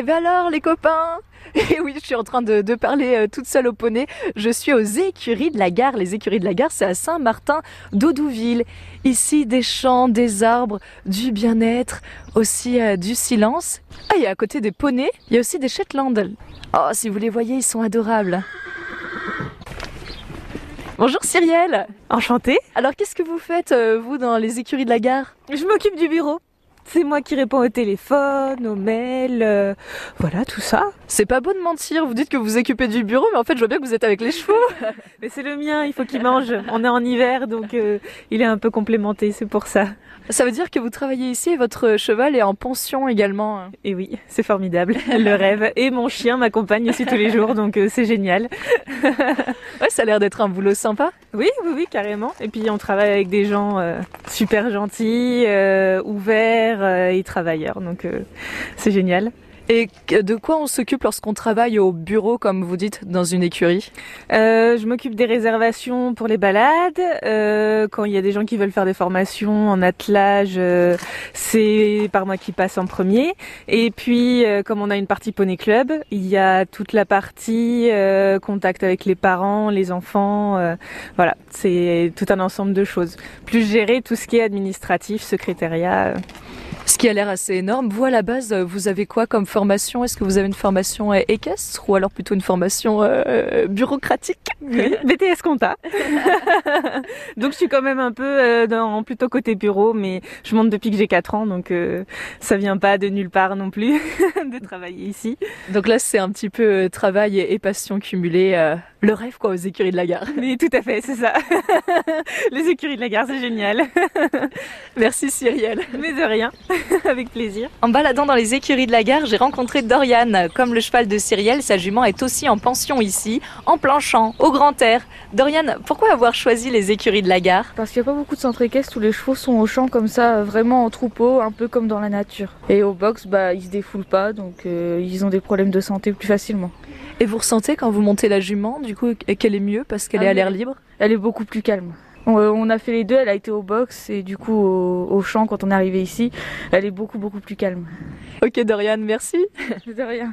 Et bien alors les copains Et oui, je suis en train de, de parler euh, toute seule au poney. Je suis aux écuries de la gare. Les écuries de la gare, c'est à Saint-Martin d'Audouville. Ici, des champs, des arbres, du bien-être, aussi euh, du silence. Ah, et à côté des poneys, il y a aussi des Shetland. Oh, si vous les voyez, ils sont adorables. Bonjour Cyrielle Enchantée. Alors qu'est-ce que vous faites, euh, vous, dans les écuries de la gare? Je m'occupe du bureau. C'est moi qui réponds au téléphone, aux mails, euh, voilà tout ça. C'est pas beau de mentir, vous dites que vous vous occupez du bureau, mais en fait je vois bien que vous êtes avec les chevaux. Mais c'est le mien, il faut qu'il mange. On est en hiver, donc euh, il est un peu complémenté, c'est pour ça. Ça veut dire que vous travaillez ici et votre cheval est en pension également. Et oui, c'est formidable, le rêve. Et mon chien m'accompagne aussi tous les jours, donc euh, c'est génial. Ouais, ça a l'air d'être un boulot sympa. Oui, oui, oui, carrément. Et puis on travaille avec des gens super gentils, ouverts euh, et travailleurs, donc euh, c'est génial. Et de quoi on s'occupe lorsqu'on travaille au bureau, comme vous dites, dans une écurie? Euh, je m'occupe des réservations pour les balades. Euh, quand il y a des gens qui veulent faire des formations en attelage, euh, c'est par moi qui passe en premier. Et puis, comme on a une partie poney club, il y a toute la partie contact avec les parents, les enfants. voilà, c'est tout un ensemble de choses. Plus gérer tout ce qui est administratif, secrétariat. Euh. Ce qui a l'air assez énorme. Vous, à la base, euh, vous avez quoi comme formation? Est-ce que vous avez une formation euh, équestre ou alors plutôt une formation euh, bureaucratique? Oui, BTS compta. donc je suis quand même un peu euh, dans plutôt côté bureau, mais je monte depuis que j'ai 4 ans, donc euh, ça vient pas de nulle part non plus de travailler ici. Donc là, c'est un petit peu euh, travail et, et passion cumulée. euh, le rêve, quoi, aux écuries de la gare. Mais tout à fait, c'est ça. Les écuries de la gare, c'est génial. Merci Cyrielle. Mais de rien, avec plaisir. En baladant dans les écuries de la gare, j'ai rencontré Dorian. Comme le cheval de Cyrielle, sa jument est aussi en pension ici, en plein champ, au grand air. Dorian, pourquoi avoir choisi les écuries de la gare? Parce qu'il n'y a pas beaucoup de centres équestres où les chevaux sont au champ comme ça, euh, vraiment en troupeau, un peu comme dans la nature. Et au box, bah, ils se défoulent pas, donc euh, ils ont des problèmes de santé plus facilement. Et vous ressentez quand vous montez la jument, du coup, qu'elle est mieux parce qu'elle Ah est à oui. l'air libre Elle est beaucoup plus calme. On, euh, on a fait les deux, elle a été au box et du coup au, au champ quand on est arrivé ici, elle est beaucoup beaucoup plus calme. Ok Dorian, merci. De rien.